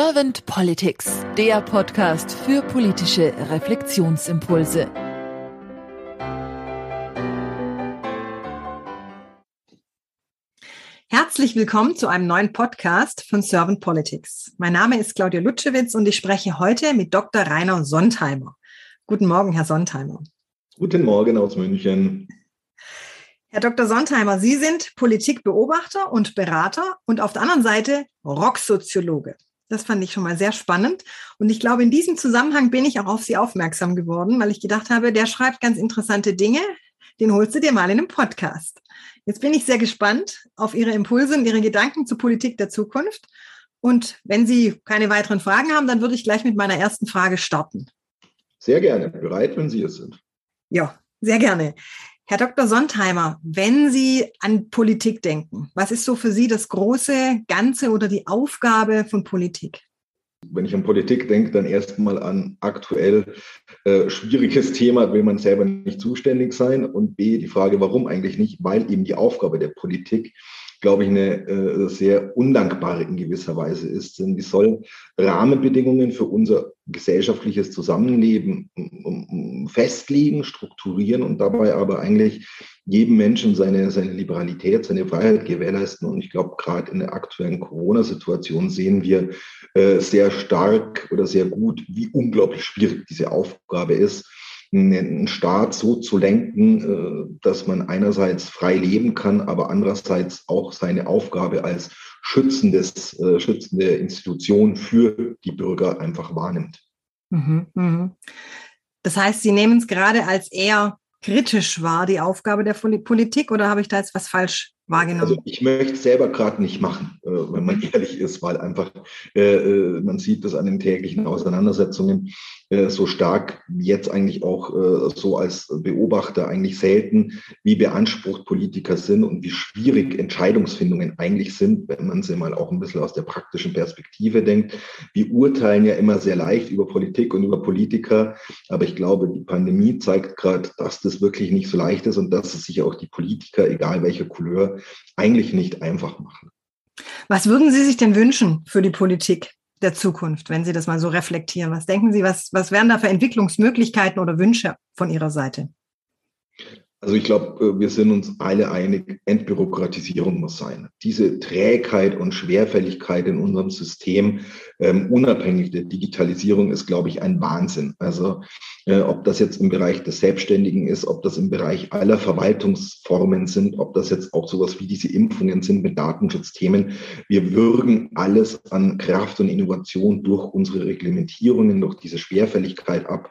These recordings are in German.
Servant Politics, der Podcast für politische Reflexionsimpulse. Herzlich willkommen zu einem neuen Podcast von Servant Politics. Mein Name ist Claudia Lutschewitz und ich spreche heute mit Dr. Rainer Sontheimer. Guten Morgen, Herr Sontheimer. Guten Morgen aus München. Herr Dr. Sontheimer, Sie sind Politikbeobachter und Berater und auf der anderen Seite Rocksoziologe. Das fand ich schon mal sehr spannend. Und ich glaube, in diesem Zusammenhang bin ich auch auf Sie aufmerksam geworden, weil ich gedacht habe, der schreibt ganz interessante Dinge. Den holst du dir mal in einem Podcast. Jetzt bin ich sehr gespannt auf Ihre Impulse und Ihre Gedanken zur Politik der Zukunft. Und wenn Sie keine weiteren Fragen haben, dann würde ich gleich mit meiner ersten Frage starten. Sehr gerne. Bereit, wenn Sie es sind. Ja, sehr gerne. Herr Dr. Sontheimer, wenn Sie an Politik denken, was ist so für Sie das große Ganze oder die Aufgabe von Politik? Wenn ich an Politik denke, dann erstmal an aktuell äh, schwieriges Thema, will man selber nicht zuständig sein. Und B, die Frage, warum eigentlich nicht? Weil eben die Aufgabe der Politik glaube ich, eine äh, sehr undankbare in gewisser Weise ist. Denn die sollen Rahmenbedingungen für unser gesellschaftliches Zusammenleben festlegen, strukturieren und dabei aber eigentlich jedem Menschen seine, seine Liberalität, seine Freiheit gewährleisten. Und ich glaube, gerade in der aktuellen Corona-Situation sehen wir äh, sehr stark oder sehr gut, wie unglaublich schwierig diese Aufgabe ist einen Staat so zu lenken, äh, dass man einerseits frei leben kann, aber andererseits auch seine Aufgabe als schützendes, äh, schützende Institution für die Bürger einfach wahrnimmt. Mhm, mhm. Das heißt, Sie nehmen es gerade als eher kritisch wahr, die Aufgabe der Politik, oder habe ich da jetzt was falsch wahrgenommen? Also ich möchte selber gerade nicht machen, äh, wenn man ehrlich ist, weil einfach man sieht das an den täglichen Auseinandersetzungen äh, so stark jetzt eigentlich auch äh, so als Beobachter eigentlich selten, wie beansprucht Politiker sind und wie schwierig Entscheidungsfindungen eigentlich sind, wenn man sie mal auch ein bisschen aus der praktischen Perspektive denkt. Wir urteilen ja immer sehr leicht über Politik und über Politiker, aber ich glaube, die Pandemie zeigt gerade, dass das wirklich nicht so leicht ist und dass es sich auch die Politiker, egal welcher Couleur, eigentlich nicht einfach machen. Was würden Sie sich denn wünschen für die Politik? der Zukunft, wenn Sie das mal so reflektieren? Was denken Sie, was, was wären da für Entwicklungsmöglichkeiten oder Wünsche von Ihrer Seite? Also ich glaube, äh, wir sind uns alle einig, Entbürokratisierung muss sein. Diese Trägheit und Schwerfälligkeit in unserem System, ähm, unabhängig der Digitalisierung, ist, glaube ich, ein Wahnsinn. Also äh, ob das jetzt im Bereich des Selbstständigen ist, ob das im Bereich aller Verwaltungsformen sind, ob das jetzt auch sowas wie diese Impfungen sind mit Datenschutzthemen. Wir würgen alles an Kraft und Innovation durch unsere Reglementierungen, durch diese Schwerfälligkeit ab.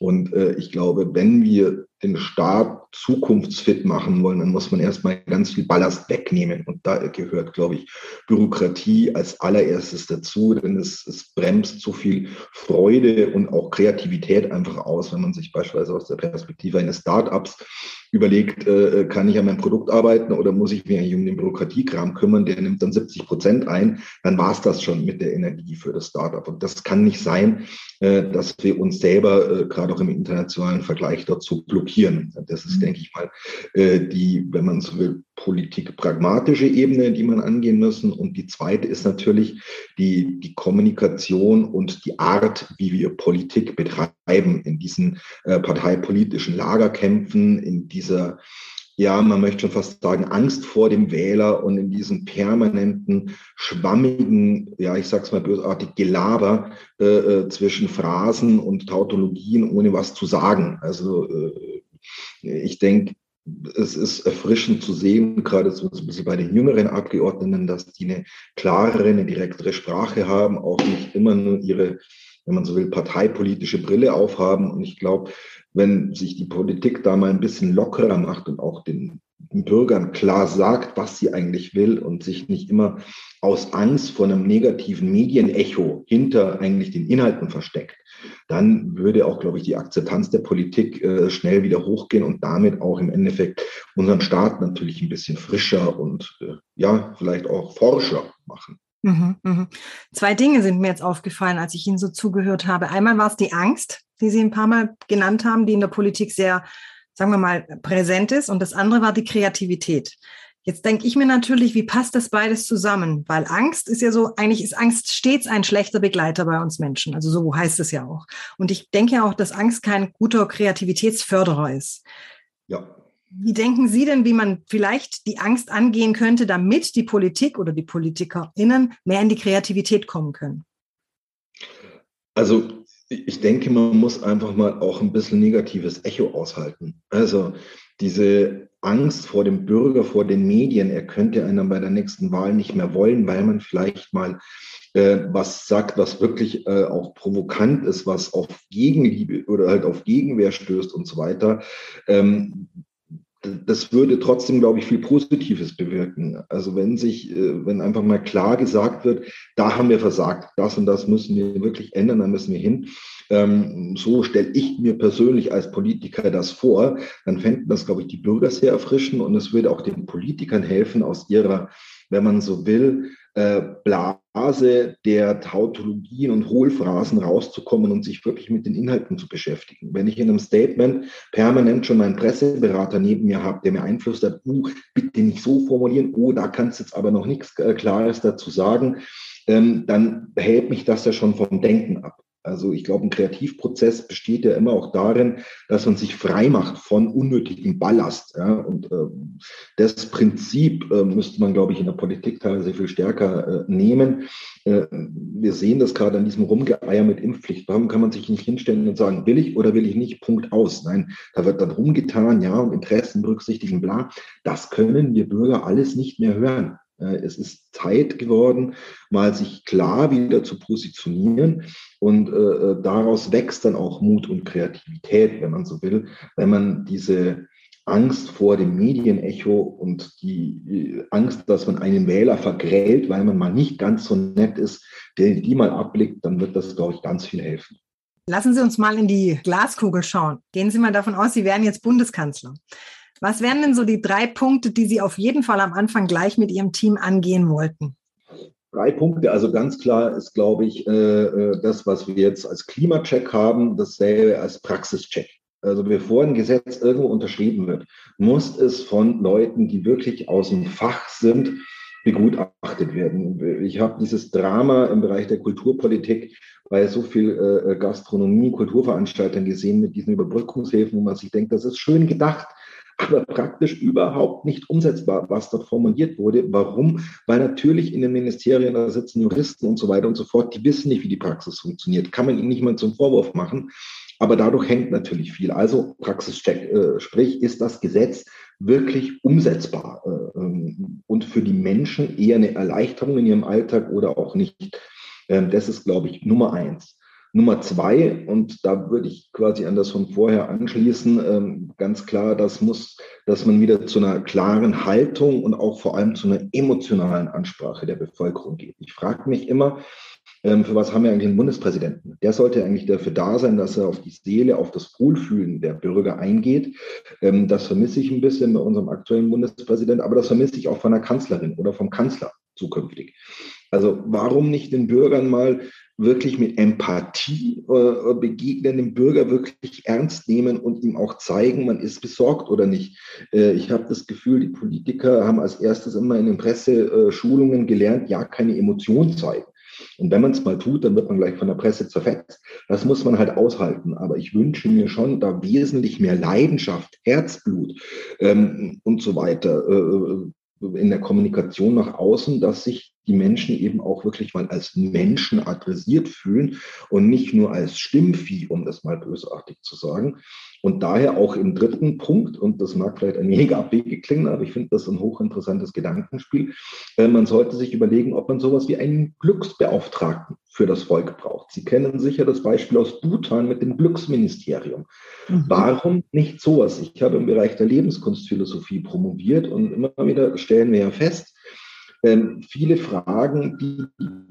Und äh, ich glaube, wenn wir den Staat zukunftsfit machen wollen, dann muss man erstmal ganz viel Ballast wegnehmen. Und da gehört, glaube ich, Bürokratie als allererstes dazu, denn es, es bremst so viel Freude und auch Kreativität einfach aus, wenn man sich beispielsweise aus der Perspektive eines Startups überlegt, äh, kann ich an meinem Produkt arbeiten oder muss ich mich eigentlich um den Bürokratiekram kümmern, der nimmt dann 70 Prozent ein, dann war es das schon mit der Energie für das Startup. Und das kann nicht sein, äh, dass wir uns selber, äh, gerade auch im internationalen Vergleich, dazu blockieren. Das ist, mhm. denke ich mal, äh, die, wenn man so will, politik-pragmatische Ebene, die man angehen müssen. Und die zweite ist natürlich die, die Kommunikation und die Art, wie wir Politik betreiben in diesen äh, parteipolitischen Lagerkämpfen, in dieser ja, man möchte schon fast sagen, Angst vor dem Wähler und in diesem permanenten, schwammigen, ja, ich sag's mal bösartig, Gelaber äh, äh, zwischen Phrasen und Tautologien, ohne was zu sagen. Also äh, ich denke, es ist erfrischend zu sehen, gerade so ein bisschen bei den jüngeren Abgeordneten, dass die eine klarere, eine direktere Sprache haben, auch nicht immer nur ihre, wenn man so will, parteipolitische Brille aufhaben. Und ich glaube, wenn sich die Politik da mal ein bisschen lockerer macht und auch den Bürgern klar sagt, was sie eigentlich will und sich nicht immer aus Angst vor einem negativen Medienecho hinter eigentlich den Inhalten versteckt, dann würde auch, glaube ich, die Akzeptanz der Politik äh, schnell wieder hochgehen und damit auch im Endeffekt unseren Staat natürlich ein bisschen frischer und äh, ja, vielleicht auch forscher machen. Mhm, mh. Zwei Dinge sind mir jetzt aufgefallen, als ich Ihnen so zugehört habe. Einmal war es die Angst, die Sie ein paar Mal genannt haben, die in der Politik sehr, sagen wir mal, präsent ist. Und das andere war die Kreativität. Jetzt denke ich mir natürlich, wie passt das beides zusammen? Weil Angst ist ja so, eigentlich ist Angst stets ein schlechter Begleiter bei uns Menschen. Also so heißt es ja auch. Und ich denke ja auch, dass Angst kein guter Kreativitätsförderer ist. Ja. Wie denken Sie denn, wie man vielleicht die Angst angehen könnte, damit die Politik oder die PolitikerInnen mehr in die Kreativität kommen können? Also ich denke, man muss einfach mal auch ein bisschen negatives Echo aushalten. Also diese Angst vor dem Bürger, vor den Medien, er könnte einen bei der nächsten Wahl nicht mehr wollen, weil man vielleicht mal äh, was sagt, was wirklich äh, auch provokant ist, was auf Gegenliebe oder halt auf Gegenwehr stößt und so weiter. Ähm, das würde trotzdem, glaube ich, viel Positives bewirken. Also wenn sich, äh, wenn einfach mal klar gesagt wird, da haben wir versagt, das und das müssen wir wirklich ändern, da müssen wir hin. Ähm, so stelle ich mir persönlich als Politiker das vor. Dann fänden das, glaube ich, die Bürger sehr erfrischend und es würde auch den Politikern helfen, aus ihrer, wenn man so will, äh, Blase der Tautologien und Hohlphrasen rauszukommen und sich wirklich mit den Inhalten zu beschäftigen. Wenn ich in einem Statement permanent schon meinen Presseberater neben mir habe, der mir einflüstert, uh, bitte nicht so formulieren, oh, da kannst du jetzt aber noch nichts äh, Klares dazu sagen, ähm, dann hält mich das ja schon vom Denken ab. Also ich glaube, ein Kreativprozess besteht ja immer auch darin, dass man sich frei macht von unnötigem Ballast. Ja? Und äh, das Prinzip äh, müsste man, glaube ich, in der Politik teilweise viel stärker äh, nehmen. Äh, wir sehen das gerade an diesem Rumgeeier mit Impfpflicht. Warum kann man sich nicht hinstellen und sagen, will ich oder will ich nicht? Punkt aus. Nein, da wird dann rumgetan, ja, und Interessen berücksichtigen, bla. Das können wir Bürger alles nicht mehr hören. Äh, es ist Zeit geworden, mal sich klar wieder zu positionieren. Und äh, äh, daraus wächst dann auch Mut und Kreativität, wenn man so will, wenn man diese Angst vor dem Medienecho und die Angst, dass man einen Wähler vergrält, weil man mal nicht ganz so nett ist, der die mal abblickt, dann wird das, glaube ich, ganz viel helfen. Lassen Sie uns mal in die Glaskugel schauen. Gehen Sie mal davon aus, Sie werden jetzt Bundeskanzler. Was wären denn so die drei Punkte, die Sie auf jeden Fall am Anfang gleich mit Ihrem Team angehen wollten? Drei Punkte, also ganz klar ist, glaube ich, äh, äh, das, was wir jetzt als Klimacheck haben, dasselbe als Praxischeck. Also bevor ein Gesetz irgendwo unterschrieben wird, muss es von Leuten, die wirklich aus dem Fach sind, begutachtet werden. Ich habe dieses Drama im Bereich der Kulturpolitik bei so viel äh, Gastronomie, Kulturveranstaltern gesehen mit diesen Überbrückungshilfen, wo man sich denkt, das ist schön gedacht aber praktisch überhaupt nicht umsetzbar, was dort formuliert wurde. Warum? Weil natürlich in den Ministerien, da sitzen Juristen und so weiter und so fort, die wissen nicht, wie die Praxis funktioniert. Kann man ihnen nicht mal zum Vorwurf machen. Aber dadurch hängt natürlich viel. Also Praxischeck, äh, sprich, ist das Gesetz wirklich umsetzbar äh, ähm, und für die Menschen eher eine Erleichterung in ihrem Alltag oder auch nicht. Ähm, das ist, glaube ich, Nummer eins. Nummer zwei, und da würde ich quasi an das von vorher anschließen, ähm, ganz klar, das muss, dass man wieder zu einer klaren Haltung und auch vor allem zu einer emotionalen Ansprache der Bevölkerung geht. Ich frage mich immer, ähm, für was haben wir eigentlich einen Bundespräsidenten? Der sollte eigentlich dafür da sein, dass er auf die Seele, auf das Wohlfühlen der Bürger eingeht. Ähm, das vermisse ich ein bisschen bei unserem aktuellen Bundespräsidenten, aber das vermisse ich auch von der Kanzlerin oder vom Kanzler zukünftig. Also warum nicht den Bürgern mal wirklich mit Empathie äh, begegnen, den Bürger wirklich ernst nehmen und ihm auch zeigen, man ist besorgt oder nicht. Äh, ich habe das Gefühl, die Politiker haben als erstes immer in den Presseschulungen gelernt, ja, keine Emotion zeigen. Und wenn man es mal tut, dann wird man gleich von der Presse zerfetzt. Das muss man halt aushalten. Aber ich wünsche mir schon da wesentlich mehr Leidenschaft, Herzblut ähm, und so weiter äh, in der Kommunikation nach außen, dass sich die Menschen eben auch wirklich mal als Menschen adressiert fühlen und nicht nur als Stimmvieh, um das mal bösartig zu sagen. Und daher auch im dritten Punkt, und das mag vielleicht ein wenig abwegig klingen, aber ich finde das ein hochinteressantes Gedankenspiel, äh, man sollte sich überlegen, ob man sowas wie einen Glücksbeauftragten für das Volk braucht. Sie kennen sicher das Beispiel aus Bhutan mit dem Glücksministerium. Mhm. Warum nicht sowas? Ich habe im Bereich der Lebenskunstphilosophie promoviert und immer wieder stellen wir ja fest, viele Fragen, die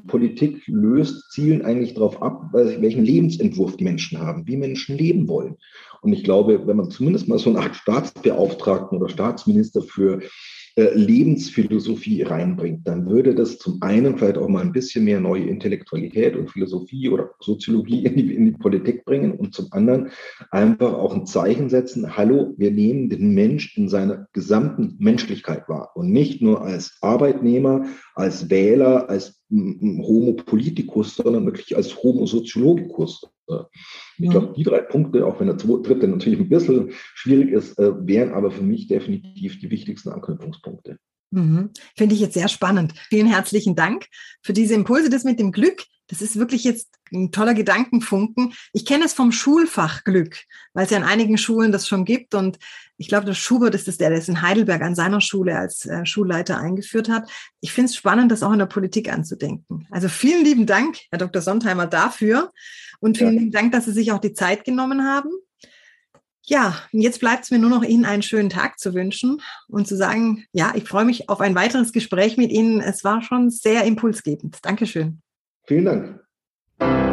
Politik löst, zielen eigentlich darauf ab, welchen Lebensentwurf die Menschen haben, wie Menschen leben wollen. Und ich glaube, wenn man zumindest mal so eine Art Staatsbeauftragten oder Staatsminister für Lebensphilosophie reinbringt, dann würde das zum einen vielleicht auch mal ein bisschen mehr neue Intellektualität und Philosophie oder Soziologie in die, in die Politik bringen und zum anderen einfach auch ein Zeichen setzen, hallo, wir nehmen den Mensch in seiner gesamten Menschlichkeit wahr und nicht nur als Arbeitnehmer, als Wähler, als Homo politicus, sondern wirklich als Homo sociologicus. Ich glaube, die drei Punkte, auch wenn der dritte natürlich ein bisschen schwierig ist, äh, wären aber für mich definitiv die wichtigsten Anknüpfungspunkte. Mhm. Finde ich jetzt sehr spannend. Vielen herzlichen Dank für diese Impulse. Das mit dem Glück, das ist wirklich jetzt ein toller Gedankenfunken. Ich kenne es vom Schulfach Glück, weil es ja in einigen Schulen das schon gibt. Und ich glaube, der Schubert ist es, der das in Heidelberg an seiner Schule als äh, Schulleiter eingeführt hat. Ich finde es spannend, das auch in der Politik anzudenken. Also vielen lieben Dank, Herr Dr. Sontheimer, dafür. Und vielen ja. lieben Dank, dass Sie sich auch die Zeit genommen haben. Ja, jetzt bleibt es mir nur noch Ihnen einen schönen Tag zu wünschen und zu sagen, ja, ich freue mich auf ein weiteres Gespräch mit Ihnen. Es war schon sehr impulsgebend. Dankeschön. Vielen Dank.